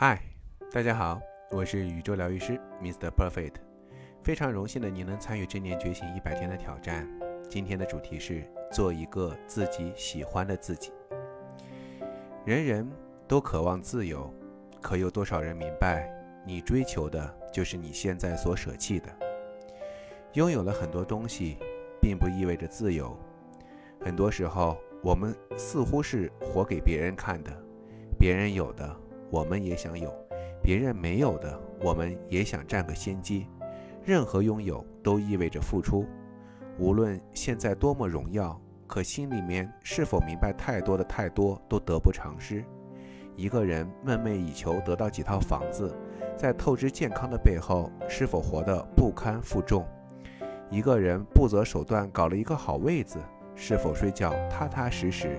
嗨，大家好，我是宇宙疗愈师 Mr. Perfect，非常荣幸的您能参与正念觉醒一百天的挑战。今天的主题是做一个自己喜欢的自己。人人都渴望自由，可有多少人明白，你追求的就是你现在所舍弃的？拥有了很多东西，并不意味着自由。很多时候，我们似乎是活给别人看的，别人有的。我们也想有别人没有的，我们也想占个先机。任何拥有都意味着付出，无论现在多么荣耀，可心里面是否明白，太多的太多都得不偿失。一个人梦寐以求得到几套房子，在透支健康的背后，是否活得不堪负重？一个人不择手段搞了一个好位子，是否睡觉踏踏实实？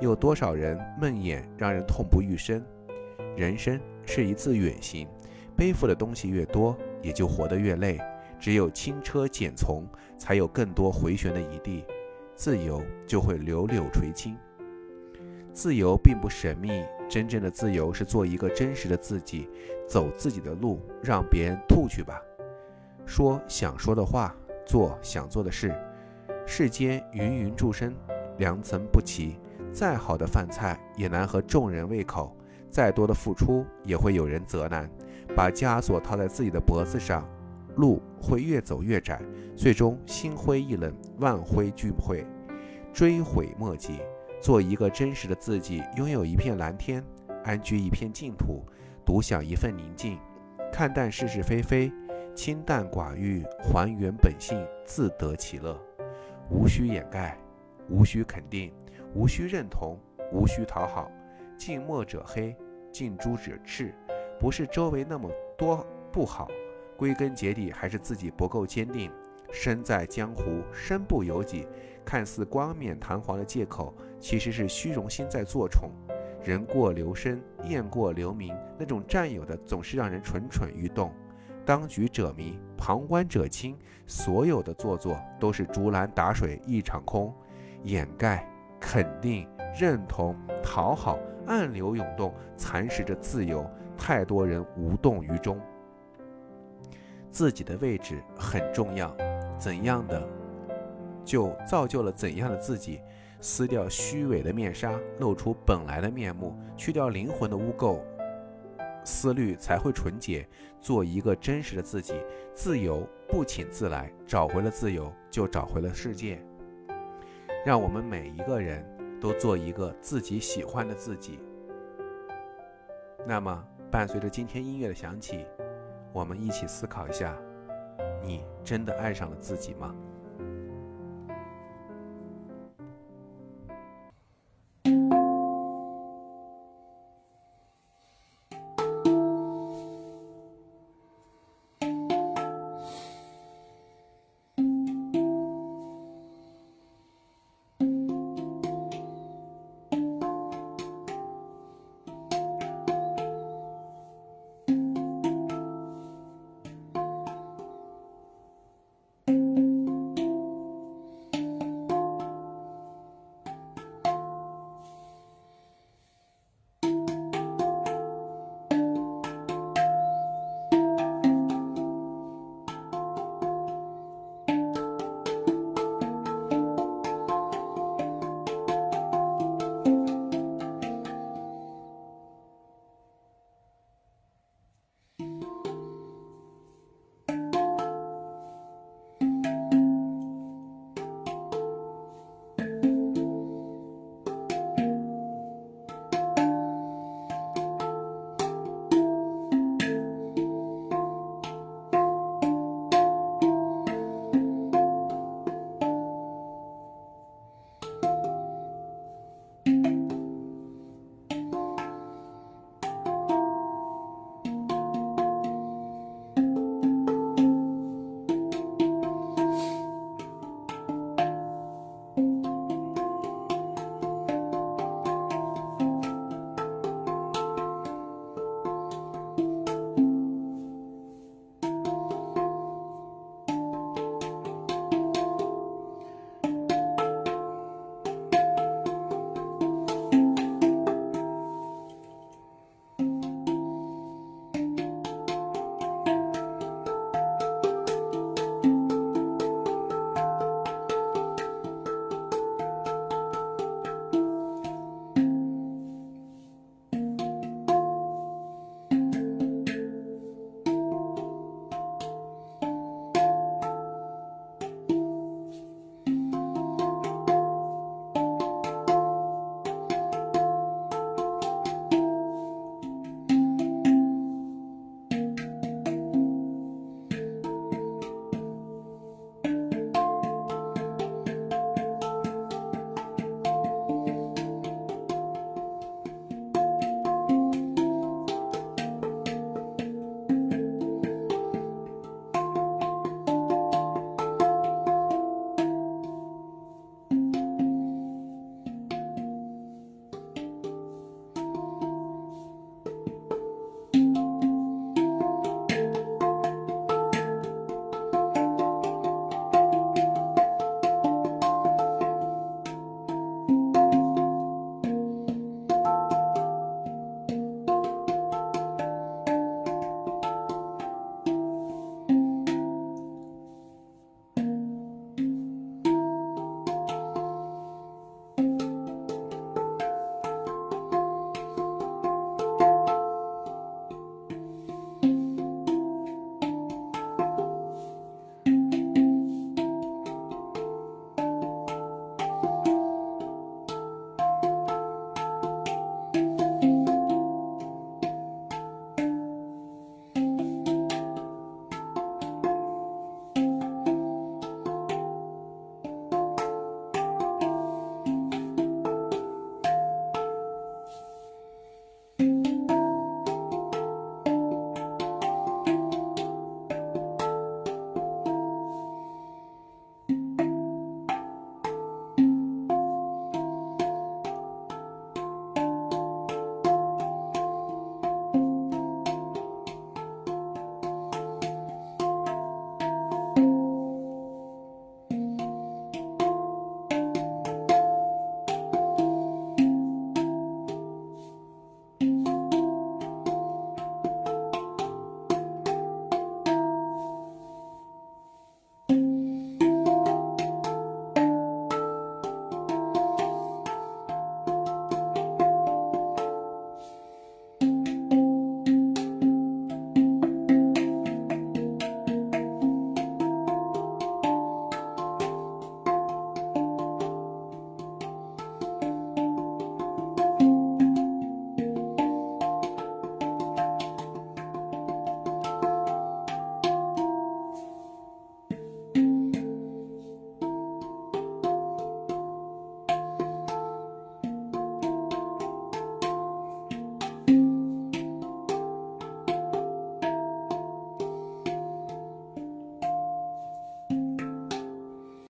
有多少人梦魇让人痛不欲生？人生是一次远行，背负的东西越多，也就活得越累。只有轻车简从，才有更多回旋的余地，自由就会柳柳垂青。自由并不神秘，真正的自由是做一个真实的自己，走自己的路，让别人吐去吧。说想说的话，做想做的事。世间芸芸众生，良莠不齐，再好的饭菜也难合众人胃口。再多的付出，也会有人责难，把枷锁套在自己的脖子上，路会越走越窄，最终心灰意冷，万灰俱灰，追悔莫及。做一个真实的自己，拥有一片蓝天，安居一片净土，独享一份宁静，看淡是是非非，清淡寡欲，还原本性，自得其乐。无需掩盖，无需肯定，无需认同，无需讨好。近墨者黑。近朱者赤，不是周围那么多不好，归根结底还是自己不够坚定。身在江湖，身不由己，看似冠冕堂皇的借口，其实是虚荣心在作宠。人过留声，雁过留名，那种占有的总是让人蠢蠢欲动。当局者迷，旁观者清，所有的做作都是竹篮打水一场空。掩盖、肯定、认同、讨好。暗流涌动，蚕食着自由。太多人无动于衷。自己的位置很重要，怎样的就造就了怎样的自己。撕掉虚伪的面纱，露出本来的面目，去掉灵魂的污垢，思虑才会纯洁。做一个真实的自己，自由不请自来。找回了自由，就找回了世界。让我们每一个人。都做一个自己喜欢的自己。那么，伴随着今天音乐的响起，我们一起思考一下：你真的爱上了自己吗？